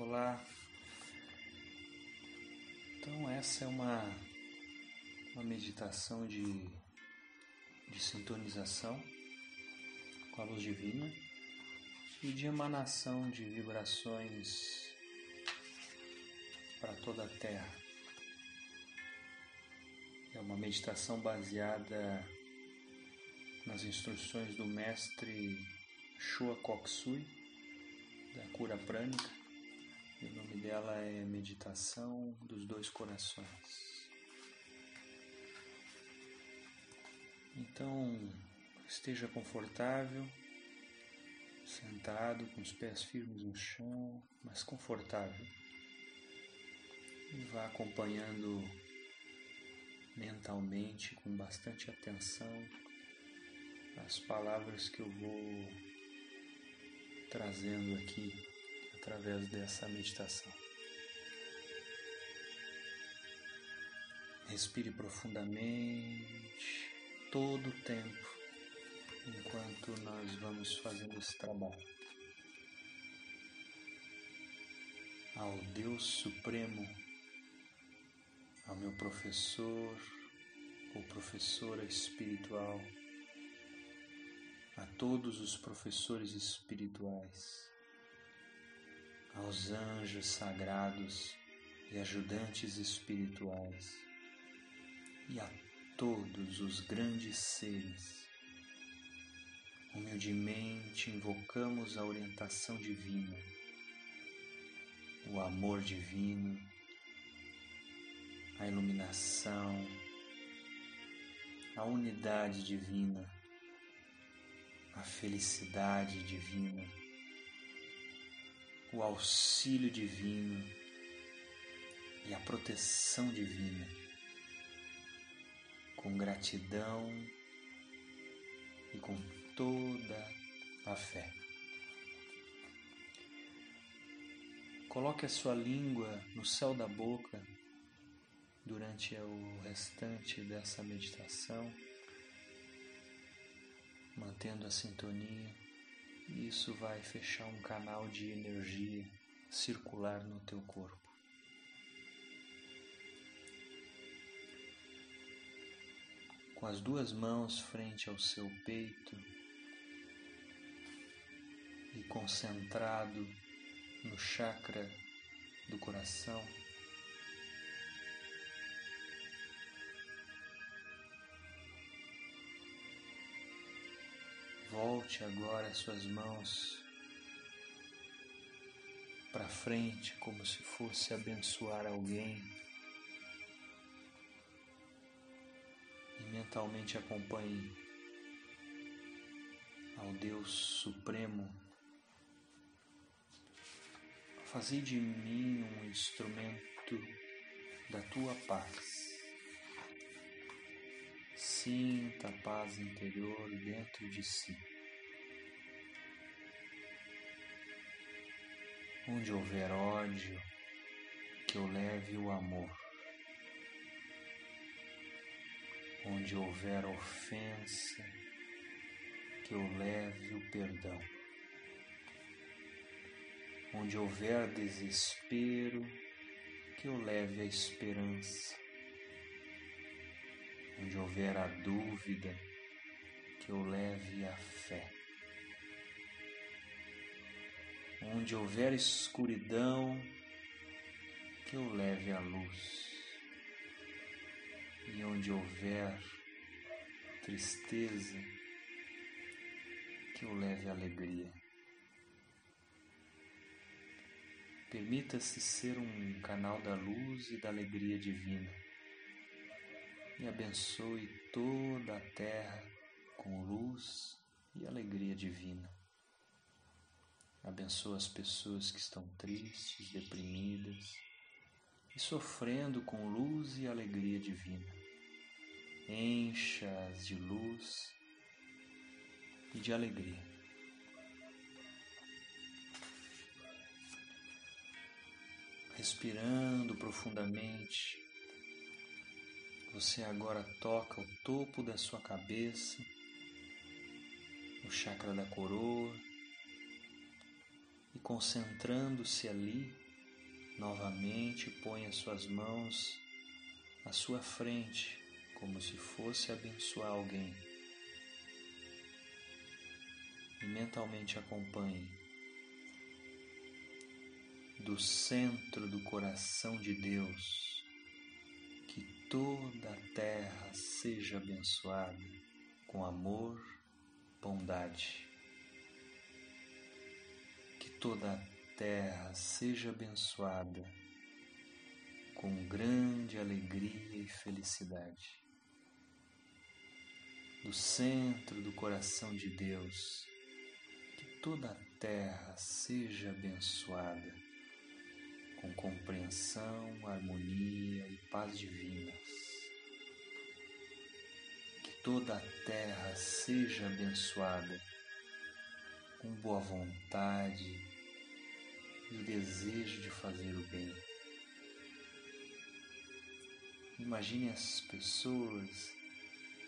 Olá. Então essa é uma, uma meditação de, de sintonização com a luz divina e de emanação de vibrações para toda a Terra. É uma meditação baseada nas instruções do mestre Shua Koksui, da cura prânica. E dela é Meditação dos Dois Corações. Então, esteja confortável, sentado, com os pés firmes no chão, mas confortável. E vá acompanhando mentalmente, com bastante atenção, as palavras que eu vou trazendo aqui através dessa meditação. Respire profundamente todo o tempo enquanto nós vamos fazendo esse trabalho. Ao Deus Supremo, ao meu professor ou professora espiritual, a todos os professores espirituais, aos anjos sagrados e ajudantes espirituais, e a todos os grandes seres. Humildemente invocamos a orientação divina, o amor divino, a iluminação, a unidade divina a felicidade divina, o auxílio divino e a proteção divina, com gratidão e com toda a fé. Coloque a sua língua no céu da boca durante o restante dessa meditação mantendo a sintonia, isso vai fechar um canal de energia circular no teu corpo. Com as duas mãos frente ao seu peito e concentrado no chakra do coração, Volte agora suas mãos para frente, como se fosse abençoar alguém. E mentalmente acompanhe ao Deus Supremo. Fazei de mim um instrumento da tua paz. Sinta a paz interior dentro de si. Onde houver ódio, que eu leve o amor. Onde houver ofensa, que eu leve o perdão. Onde houver desespero, que eu leve a esperança onde houver a dúvida, que eu leve a fé. Onde houver escuridão, que eu leve a luz. E onde houver tristeza, que eu leve alegria. Permita-se ser um canal da luz e da alegria divina e abençoe toda a terra com luz e alegria divina. Abençoa as pessoas que estão tristes, deprimidas e sofrendo com luz e alegria divina. Encha-as de luz e de alegria. Respirando profundamente, você agora toca o topo da sua cabeça, o chakra da coroa, e concentrando-se ali, Novamente ponha suas mãos à sua frente, como se fosse abençoar alguém. E mentalmente acompanhe do centro do coração de Deus, toda a terra seja abençoada com amor, bondade. Que toda a terra seja abençoada com grande alegria e felicidade. Do centro do coração de Deus, que toda a terra seja abençoada com compreensão, harmonia e paz divinas. Que toda a terra seja abençoada com boa vontade e desejo de fazer o bem. Imagine as pessoas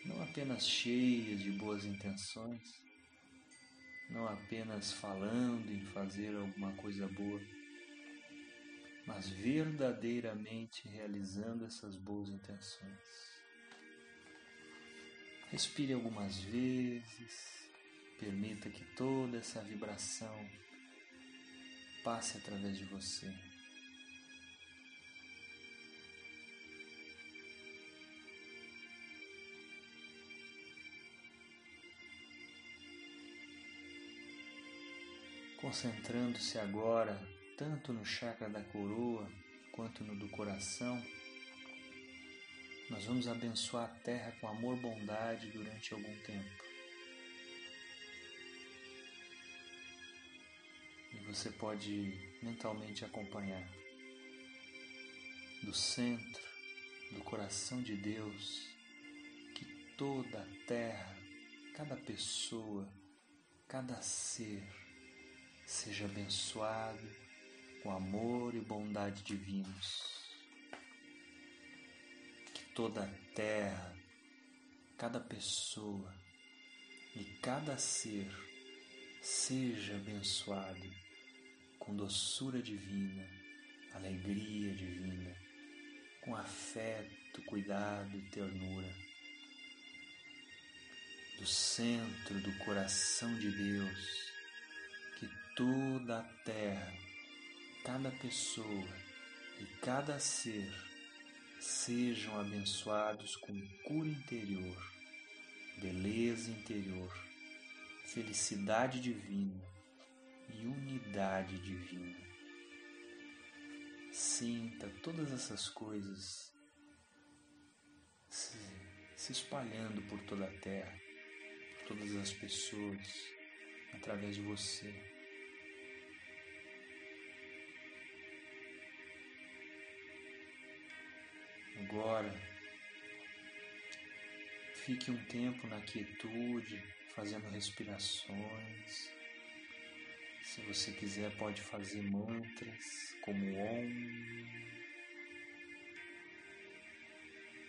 não apenas cheias de boas intenções, não apenas falando em fazer alguma coisa boa, mas verdadeiramente realizando essas boas intenções. Respire algumas vezes, permita que toda essa vibração passe através de você. Concentrando-se agora tanto no chakra da coroa quanto no do coração, nós vamos abençoar a terra com amor bondade durante algum tempo. E você pode mentalmente acompanhar do centro do coração de Deus que toda a terra, cada pessoa, cada ser seja abençoado com amor e bondade divinos. Que toda a terra, cada pessoa e cada ser seja abençoado com doçura divina, alegria divina, com afeto, cuidado e ternura. Do centro do coração de Deus, que toda a terra cada pessoa e cada ser sejam abençoados com cura interior, beleza interior, felicidade divina e unidade divina. Sinta todas essas coisas se, se espalhando por toda a terra, por todas as pessoas, através de você. Agora, fique um tempo na quietude, fazendo respirações. Se você quiser, pode fazer mantras como Om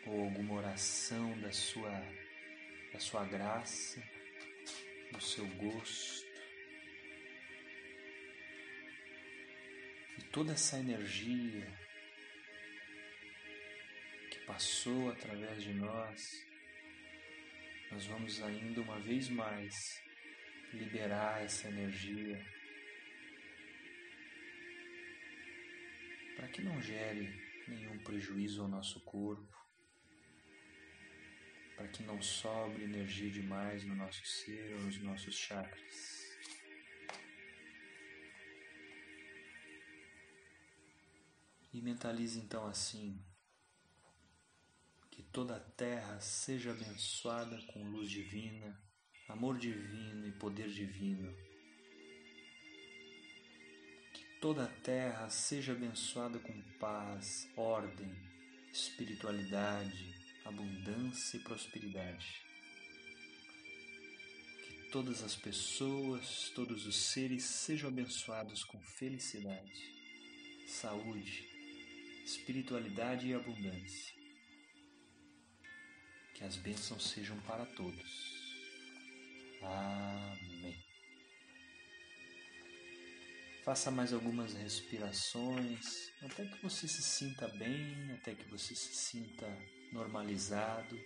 ou alguma oração da sua, da sua graça, do seu gosto. E toda essa energia passou através de nós, nós vamos ainda uma vez mais liberar essa energia para que não gere nenhum prejuízo ao nosso corpo, para que não sobre energia demais no nosso ser ou nos nossos chakras. E mentalize então assim: que toda a terra seja abençoada com luz divina, amor divino e poder divino. Que toda a terra seja abençoada com paz, ordem, espiritualidade, abundância e prosperidade. Que todas as pessoas, todos os seres sejam abençoados com felicidade, saúde, espiritualidade e abundância as bênçãos sejam para todos. Amém. Faça mais algumas respirações, até que você se sinta bem, até que você se sinta normalizado,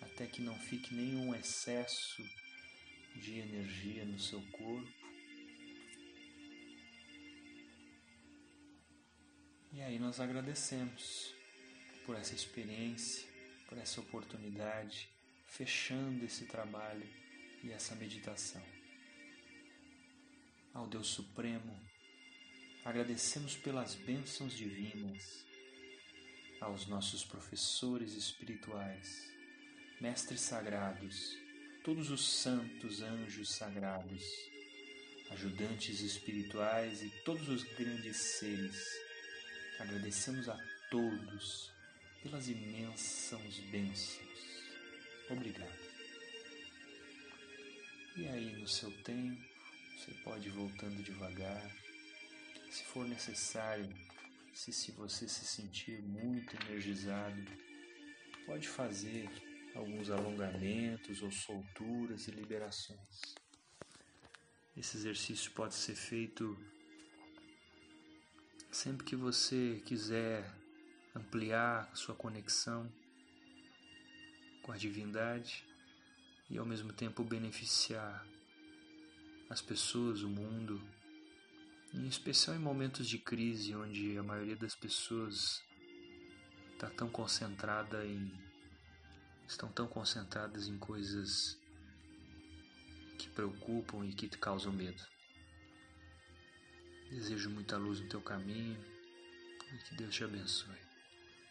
até que não fique nenhum excesso de energia no seu corpo. E aí nós agradecemos por essa experiência, por essa oportunidade, fechando esse trabalho e essa meditação. Ao Deus Supremo, agradecemos pelas bênçãos divinas, aos nossos professores espirituais, mestres sagrados, todos os santos anjos sagrados, ajudantes espirituais e todos os grandes seres Agradecemos a todos pelas imensas bênçãos. Obrigado. E aí, no seu tempo, você pode ir voltando devagar. Se for necessário, se, se você se sentir muito energizado, pode fazer alguns alongamentos ou solturas e liberações. Esse exercício pode ser feito Sempre que você quiser ampliar a sua conexão com a divindade e ao mesmo tempo beneficiar as pessoas, o mundo, em especial em momentos de crise onde a maioria das pessoas está tão concentrada em estão tão concentradas em coisas que preocupam e que causam medo. Desejo muita luz no teu caminho e que Deus te abençoe.